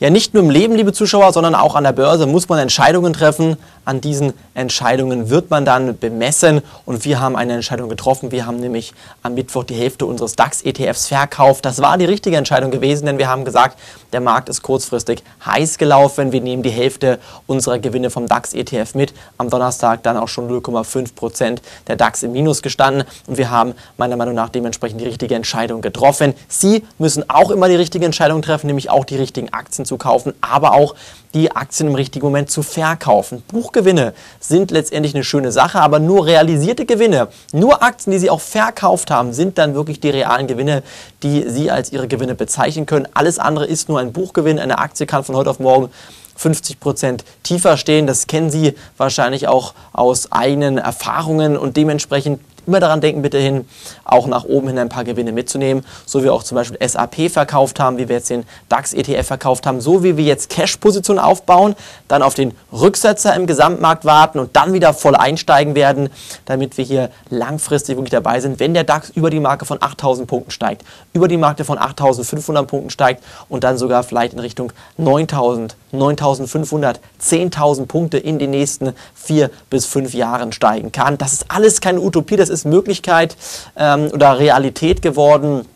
Ja, nicht nur im Leben, liebe Zuschauer, sondern auch an der Börse muss man Entscheidungen treffen. An diesen Entscheidungen wird man dann bemessen und wir haben eine Entscheidung getroffen. Wir haben nämlich am Mittwoch die Hälfte unseres DAX-ETFs verkauft. Das war die richtige Entscheidung gewesen, denn wir haben gesagt, der Markt ist kurzfristig heiß gelaufen. Wir nehmen die Hälfte unserer Gewinne vom DAX-ETF mit. Am Donnerstag dann auch schon 0,5 Prozent der DAX im Minus gestanden und wir haben meiner Meinung nach dementsprechend die richtige Entscheidung getroffen. Sie müssen auch immer die richtige Entscheidung treffen, nämlich auch die richtigen Aktien zu kaufen, aber auch die Aktien im richtigen Moment zu verkaufen. Buchgewinne sind letztendlich eine schöne Sache, aber nur realisierte Gewinne, nur Aktien, die Sie auch verkauft haben, sind dann wirklich die realen Gewinne, die Sie als Ihre Gewinne bezeichnen können. Alles andere ist nur ein Buchgewinn. Eine Aktie kann von heute auf morgen 50 Prozent tiefer stehen. Das kennen Sie wahrscheinlich auch aus eigenen Erfahrungen und dementsprechend Immer daran denken, bitte hin, auch nach oben hin ein paar Gewinne mitzunehmen, so wie wir auch zum Beispiel SAP verkauft haben, wie wir jetzt den DAX-ETF verkauft haben, so wie wir jetzt Cash-Positionen aufbauen, dann auf den Rücksetzer im Gesamtmarkt warten und dann wieder voll einsteigen werden, damit wir hier langfristig wirklich dabei sind, wenn der DAX über die Marke von 8000 Punkten steigt, über die Marke von 8500 Punkten steigt und dann sogar vielleicht in Richtung 9000, 9500, 10.000 Punkte in den nächsten vier bis fünf Jahren steigen kann. Das ist alles keine Utopie, das ist Möglichkeit ähm, oder Realität geworden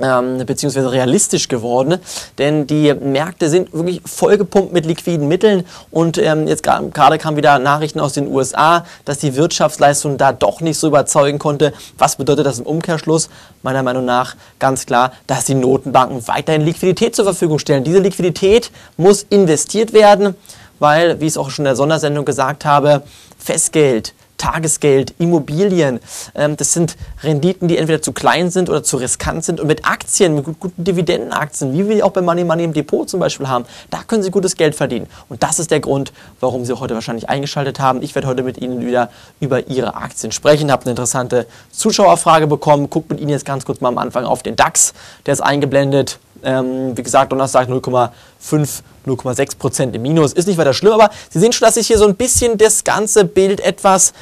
ähm, beziehungsweise realistisch geworden, denn die Märkte sind wirklich vollgepumpt mit liquiden Mitteln und ähm, jetzt gerade kamen wieder Nachrichten aus den USA, dass die Wirtschaftsleistung da doch nicht so überzeugen konnte. Was bedeutet das im Umkehrschluss? Meiner Meinung nach ganz klar, dass die Notenbanken weiterhin Liquidität zur Verfügung stellen. Diese Liquidität muss investiert werden, weil, wie ich es auch schon in der Sondersendung gesagt habe, Festgeld, Tagesgeld, Immobilien. Ähm, das sind Renditen, die entweder zu klein sind oder zu riskant sind. Und mit Aktien, mit guten Dividendenaktien, wie wir auch bei Money Money im Depot zum Beispiel haben, da können Sie gutes Geld verdienen. Und das ist der Grund, warum Sie heute wahrscheinlich eingeschaltet haben. Ich werde heute mit Ihnen wieder über Ihre Aktien sprechen. Habe eine interessante Zuschauerfrage bekommen. Guckt mit Ihnen jetzt ganz kurz mal am Anfang auf den DAX. Der ist eingeblendet. Ähm, wie gesagt, Donnerstag 0,5, 0,6 Prozent im Minus. Ist nicht weiter schlimm, aber Sie sehen schon, dass sich hier so ein bisschen das ganze Bild etwas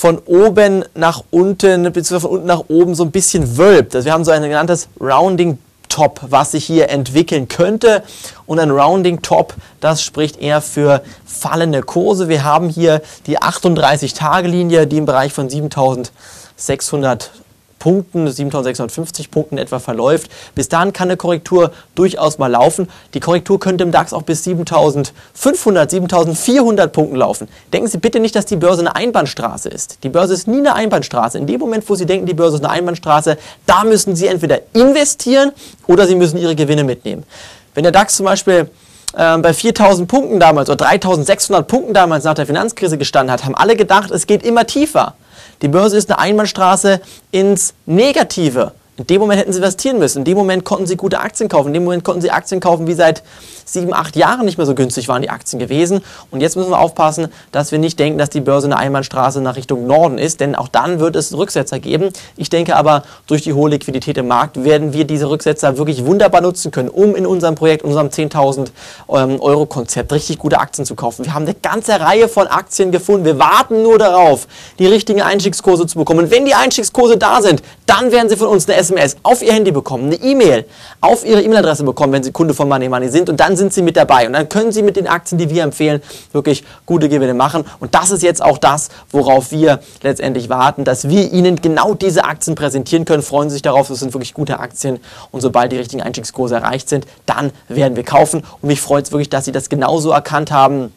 von oben nach unten, beziehungsweise von unten nach oben so ein bisschen wölbt. Also wir haben so ein genanntes Rounding Top, was sich hier entwickeln könnte. Und ein Rounding Top, das spricht eher für fallende Kurse. Wir haben hier die 38-Tage-Linie, die im Bereich von 7600 Punkten, 7650 Punkten etwa verläuft. Bis dahin kann eine Korrektur durchaus mal laufen. Die Korrektur könnte im DAX auch bis 7500, 7400 Punkten laufen. Denken Sie bitte nicht, dass die Börse eine Einbahnstraße ist. Die Börse ist nie eine Einbahnstraße. In dem Moment, wo Sie denken, die Börse ist eine Einbahnstraße, da müssen Sie entweder investieren oder Sie müssen Ihre Gewinne mitnehmen. Wenn der DAX zum Beispiel äh, bei 4000 Punkten damals oder 3600 Punkten damals nach der Finanzkrise gestanden hat, haben alle gedacht, es geht immer tiefer. Die Börse ist eine Einbahnstraße ins Negative. In dem Moment hätten sie investieren müssen. In dem Moment konnten sie gute Aktien kaufen. In dem Moment konnten sie Aktien kaufen, wie seit sieben, acht Jahren nicht mehr so günstig waren die Aktien gewesen. Und jetzt müssen wir aufpassen, dass wir nicht denken, dass die Börse eine Einbahnstraße nach Richtung Norden ist, denn auch dann wird es Rücksetzer geben. Ich denke aber, durch die hohe Liquidität im Markt werden wir diese Rücksetzer wirklich wunderbar nutzen können, um in unserem Projekt, unserem 10.000 ähm, Euro Konzept richtig gute Aktien zu kaufen. Wir haben eine ganze Reihe von Aktien gefunden. Wir warten nur darauf, die richtigen Einstiegskurse zu bekommen. Und wenn die Einstiegskurse da sind, dann werden Sie von uns eine SMS auf Ihr Handy bekommen, eine E-Mail auf Ihre E-Mail-Adresse bekommen, wenn Sie Kunde von Money Money sind. Und dann sind Sie mit dabei. Und dann können Sie mit den Aktien, die wir empfehlen, wirklich gute Gewinne machen. Und das ist jetzt auch das, worauf wir letztendlich warten, dass wir Ihnen genau diese Aktien präsentieren können. Freuen Sie sich darauf, das sind wirklich gute Aktien. Und sobald die richtigen Einstiegskurse erreicht sind, dann werden wir kaufen. Und mich freut es wirklich, dass Sie das genauso erkannt haben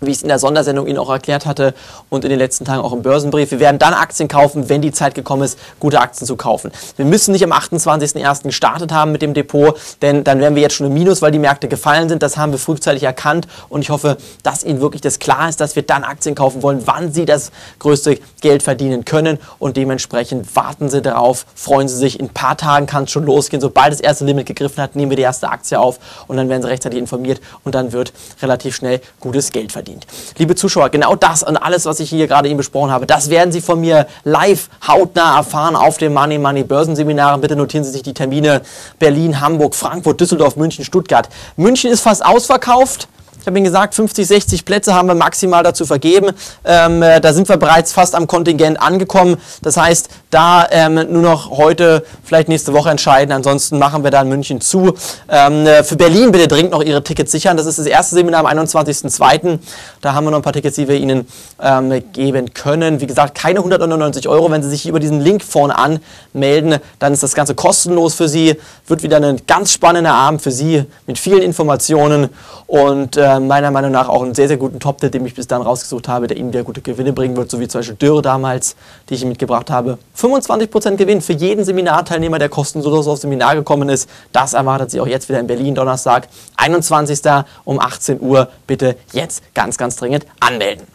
wie ich es in der Sondersendung Ihnen auch erklärt hatte und in den letzten Tagen auch im Börsenbrief. Wir werden dann Aktien kaufen, wenn die Zeit gekommen ist, gute Aktien zu kaufen. Wir müssen nicht am 28.01. gestartet haben mit dem Depot, denn dann wären wir jetzt schon im Minus, weil die Märkte gefallen sind. Das haben wir frühzeitig erkannt und ich hoffe, dass Ihnen wirklich das klar ist, dass wir dann Aktien kaufen wollen, wann Sie das größte Geld verdienen können und dementsprechend warten Sie darauf, freuen Sie sich. In ein paar Tagen kann es schon losgehen. Sobald das erste Limit gegriffen hat, nehmen wir die erste Aktie auf und dann werden Sie rechtzeitig informiert und dann wird relativ schnell gutes Geld verdient verdient. Liebe Zuschauer, genau das und alles, was ich hier gerade eben besprochen habe, das werden Sie von mir live hautnah erfahren auf dem Money Money Börsenseminaren. Bitte notieren Sie sich die Termine Berlin, Hamburg, Frankfurt, Düsseldorf, München, Stuttgart. München ist fast ausverkauft. Ich habe Ihnen gesagt, 50, 60 Plätze haben wir maximal dazu vergeben. Ähm, äh, da sind wir bereits fast am Kontingent angekommen. Das heißt, da ähm, nur noch heute, vielleicht nächste Woche entscheiden. Ansonsten machen wir da in München zu. Ähm, äh, für Berlin bitte dringend noch Ihre Tickets sichern. Das ist das erste Seminar am 21.02. Da haben wir noch ein paar Tickets, die wir Ihnen ähm, geben können. Wie gesagt, keine 199 Euro. Wenn Sie sich über diesen Link vorne anmelden, dann ist das Ganze kostenlos für Sie. Wird wieder ein ganz spannender Abend für Sie mit vielen Informationen und äh, meiner Meinung nach auch einen sehr, sehr guten Top-Tit, den ich bis dann rausgesucht habe, der Ihnen wieder gute Gewinne bringen wird, so wie zum Beispiel Dürre damals, die ich mitgebracht habe. 25% Gewinn für jeden Seminarteilnehmer, der kostenlos aufs Seminar gekommen ist. Das erwartet Sie auch jetzt wieder in Berlin, Donnerstag, 21. um 18 Uhr. Bitte jetzt ganz, ganz dringend anmelden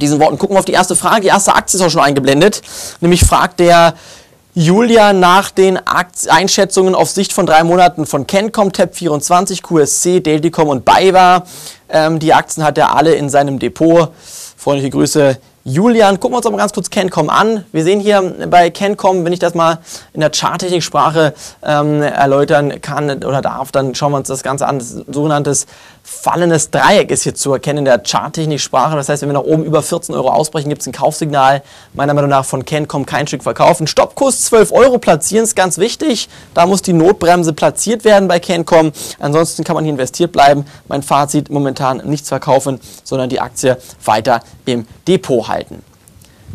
diesen Worten gucken wir auf die erste Frage. Die erste Aktie ist auch schon eingeblendet. Nämlich fragt der Julia nach den Einschätzungen auf Sicht von drei Monaten von Kencom, TAP24, QSC, Delticom und BayWa. Ähm, die Aktien hat er alle in seinem Depot. Freundliche Grüße, Julian. Gucken wir uns aber ganz kurz Kencom an. Wir sehen hier bei Kencom, wenn ich das mal in der Charttechnik-Sprache ähm, erläutern kann oder darf, dann schauen wir uns das Ganze an. Das sogenanntes fallendes Dreieck ist hier zu erkennen in der Charttechnik-Sprache. Das heißt, wenn wir nach oben über 14 Euro ausbrechen, gibt es ein Kaufsignal. Meiner Meinung nach von Kencom kein Stück verkaufen. Stoppkurs 12 Euro platzieren ist ganz wichtig. Da muss die Notbremse platziert werden bei Kencom. Ansonsten kann man hier investiert bleiben. Mein Fazit momentan nichts verkaufen, sondern die Aktie weiter im Depot halten.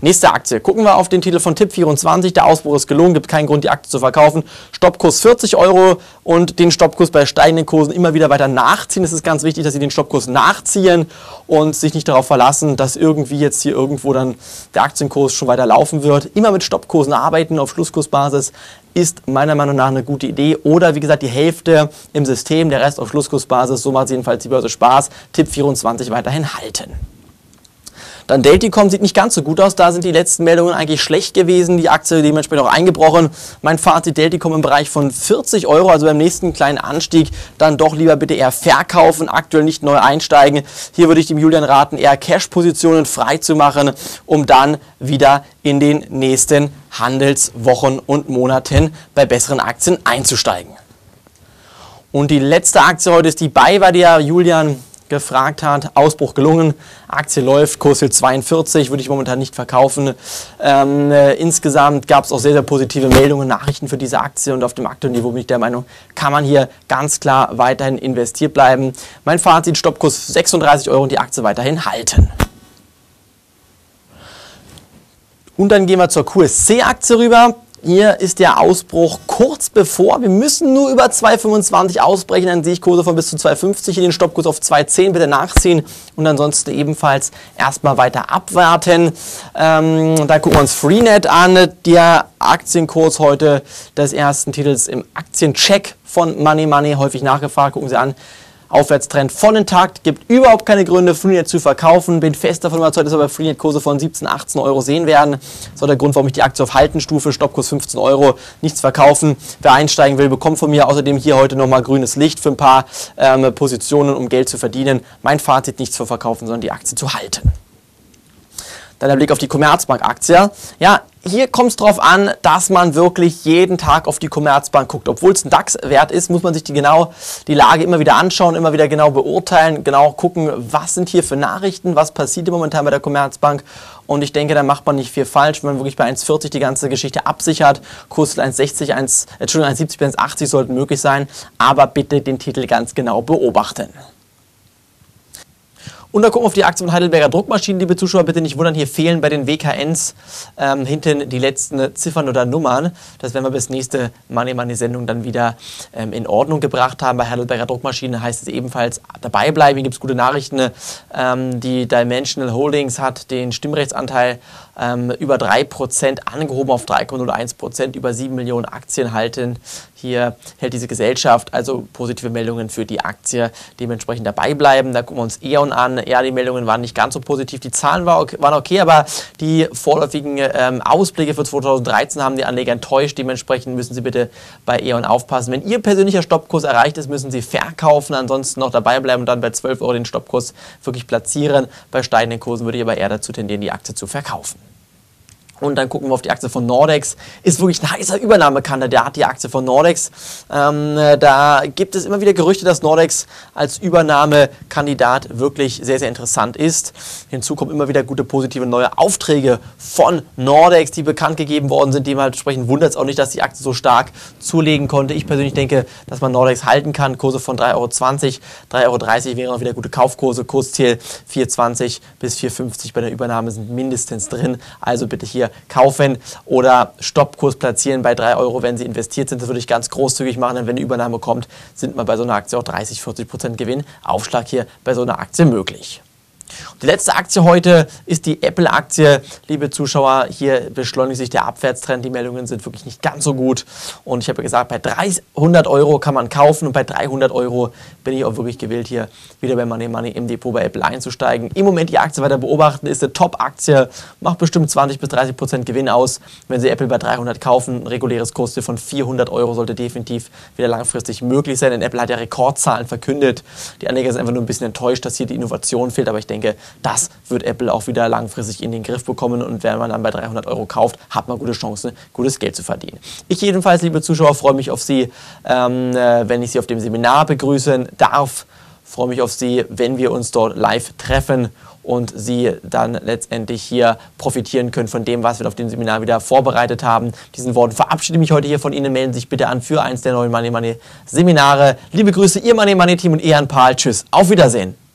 Nächste Aktie. Gucken wir auf den Titel von Tipp24. Der Ausbruch ist gelungen, gibt keinen Grund, die Aktie zu verkaufen. Stoppkurs 40 Euro und den Stoppkurs bei steigenden Kursen immer wieder weiter nachziehen. Es ist ganz wichtig, dass Sie den Stoppkurs nachziehen und sich nicht darauf verlassen, dass irgendwie jetzt hier irgendwo dann der Aktienkurs schon weiter laufen wird. Immer mit Stoppkursen arbeiten auf Schlusskursbasis ist meiner Meinung nach eine gute Idee. Oder wie gesagt, die Hälfte im System, der Rest auf Schlusskursbasis. So macht jedenfalls die Börse Spaß. Tipp 24 weiterhin halten. Dann Delticom sieht nicht ganz so gut aus. Da sind die letzten Meldungen eigentlich schlecht gewesen. Die Aktie dementsprechend auch eingebrochen. Mein Fazit Delticom im Bereich von 40 Euro, also beim nächsten kleinen Anstieg, dann doch lieber bitte eher verkaufen, aktuell nicht neu einsteigen. Hier würde ich dem Julian raten, eher Cash-Positionen frei zu machen, um dann wieder in den nächsten Handelswochen und Monaten bei besseren Aktien einzusteigen. Und die letzte Aktie heute ist die BayWa, die ja Julian gefragt hat. Ausbruch gelungen, Aktie läuft, Kurs 42, würde ich momentan nicht verkaufen. Ähm, äh, insgesamt gab es auch sehr, sehr positive Meldungen, Nachrichten für diese Aktie und auf dem aktuellen Niveau bin ich der Meinung, kann man hier ganz klar weiterhin investiert bleiben. Mein Fazit, Stoppkurs 36 Euro und die Aktie weiterhin halten. Und dann gehen wir zur QSC-Aktie rüber. Hier ist der Ausbruch kurz bevor. Wir müssen nur über 2,25 ausbrechen. Dann sehe ich Kurse von bis zu 2,50 in den Stoppkurs auf 2,10 bitte nachziehen und ansonsten ebenfalls erstmal weiter abwarten. Ähm, da gucken wir uns Freenet an. Der Aktienkurs heute des ersten Titels im Aktiencheck von Money Money häufig nachgefragt. Gucken Sie an. Aufwärtstrend voll intakt, gibt überhaupt keine Gründe, Freenet zu verkaufen. Bin fest davon überzeugt, dass wir bei Freenet Kurse von 17, 18 Euro sehen werden. Das ist der Grund, warum ich die Aktie auf Haltenstufe, Stoppkurs 15 Euro, nichts verkaufen. Wer einsteigen will, bekommt von mir außerdem hier heute nochmal grünes Licht für ein paar ähm, Positionen, um Geld zu verdienen. Mein Fazit, nichts zu verkaufen, sondern die Aktie zu halten. Dann der Blick auf die Commerzbank-Aktie. Ja, hier kommt es darauf an, dass man wirklich jeden Tag auf die Commerzbank guckt. Obwohl es ein DAX-Wert ist, muss man sich die, genau, die Lage immer wieder anschauen, immer wieder genau beurteilen, genau gucken, was sind hier für Nachrichten, was passiert momentan bei der Commerzbank. Und ich denke, da macht man nicht viel falsch, wenn man wirklich bei 1,40 die ganze Geschichte absichert. Kurs 1,60, 1, Entschuldigung, 1,70 bis 1,80 sollten möglich sein. Aber bitte den Titel ganz genau beobachten. Und dann gucken wir auf die Aktie von Heidelberger Druckmaschinen, liebe Zuschauer, bitte nicht wundern, hier fehlen bei den WKNs ähm, hinten die letzten Ziffern oder Nummern. Das werden wir bis nächste Money Money Sendung dann wieder ähm, in Ordnung gebracht haben. Bei Heidelberger Druckmaschinen heißt es ebenfalls dabei bleiben. Hier gibt es gute Nachrichten. Ähm, die Dimensional Holdings hat den Stimmrechtsanteil ähm, über 3% angehoben auf 3,01%, über 7 Millionen Aktien halten. Hier hält diese Gesellschaft also positive Meldungen für die Aktie dementsprechend dabei bleiben. Da gucken wir uns E.ON an. Ja, die Meldungen waren nicht ganz so positiv. Die Zahlen waren okay, aber die vorläufigen ähm, Ausblicke für 2013 haben die Anleger enttäuscht. Dementsprechend müssen Sie bitte bei E.ON aufpassen. Wenn Ihr persönlicher Stoppkurs erreicht ist, müssen Sie verkaufen, ansonsten noch dabei bleiben und dann bei 12 Euro den Stoppkurs wirklich platzieren. Bei steigenden Kursen würde ich aber eher dazu tendieren, die Aktie zu verkaufen. Und dann gucken wir auf die Aktie von Nordex. Ist wirklich ein heißer Übernahmekandidat, die Aktie von Nordex. Ähm, da gibt es immer wieder Gerüchte, dass Nordex als Übernahmekandidat wirklich sehr, sehr interessant ist. Hinzu kommen immer wieder gute, positive neue Aufträge von Nordex, die bekannt gegeben worden sind. Dementsprechend wundert es auch nicht, dass die Aktie so stark zulegen konnte. Ich persönlich denke, dass man Nordex halten kann. Kurse von 3,20 Euro, 3,30 Euro wären auch wieder gute Kaufkurse. Kursziel 4,20 bis 4,50 bei der Übernahme sind mindestens drin. Also bitte hier kaufen oder Stoppkurs platzieren bei 3 Euro, wenn Sie investiert sind. Das würde ich ganz großzügig machen, denn wenn die Übernahme kommt, sind mal bei so einer Aktie auch 30, 40 Prozent Gewinn. Aufschlag hier bei so einer Aktie möglich. Die letzte Aktie heute ist die Apple-Aktie. Liebe Zuschauer, hier beschleunigt sich der Abwärtstrend. Die Meldungen sind wirklich nicht ganz so gut. Und ich habe gesagt, bei 300 Euro kann man kaufen und bei 300 Euro bin ich auch wirklich gewillt, hier wieder bei Money Money im Depot bei Apple einzusteigen. Im Moment die Aktie weiter beobachten, ist eine Top-Aktie, macht bestimmt 20 bis 30 Prozent Gewinn aus. Wenn Sie Apple bei 300 kaufen, ein reguläres Kurs von 400 Euro sollte definitiv wieder langfristig möglich sein, denn Apple hat ja Rekordzahlen verkündet. Die Anleger sind einfach nur ein bisschen enttäuscht, dass hier die Innovation fehlt, aber ich denke, denke, das wird Apple auch wieder langfristig in den Griff bekommen und wenn man dann bei 300 Euro kauft, hat man gute Chancen, gutes Geld zu verdienen. Ich jedenfalls, liebe Zuschauer, freue mich auf Sie, ähm, äh, wenn ich Sie auf dem Seminar begrüßen darf. Freue mich auf Sie, wenn wir uns dort live treffen und Sie dann letztendlich hier profitieren können von dem, was wir auf dem Seminar wieder vorbereitet haben. Diesen Worten verabschiede mich heute hier von Ihnen. Melden Sie sich bitte an für eins der neuen Money Money Seminare. Liebe Grüße, Ihr Money Money Team und Ian Pahl. Tschüss. Auf Wiedersehen.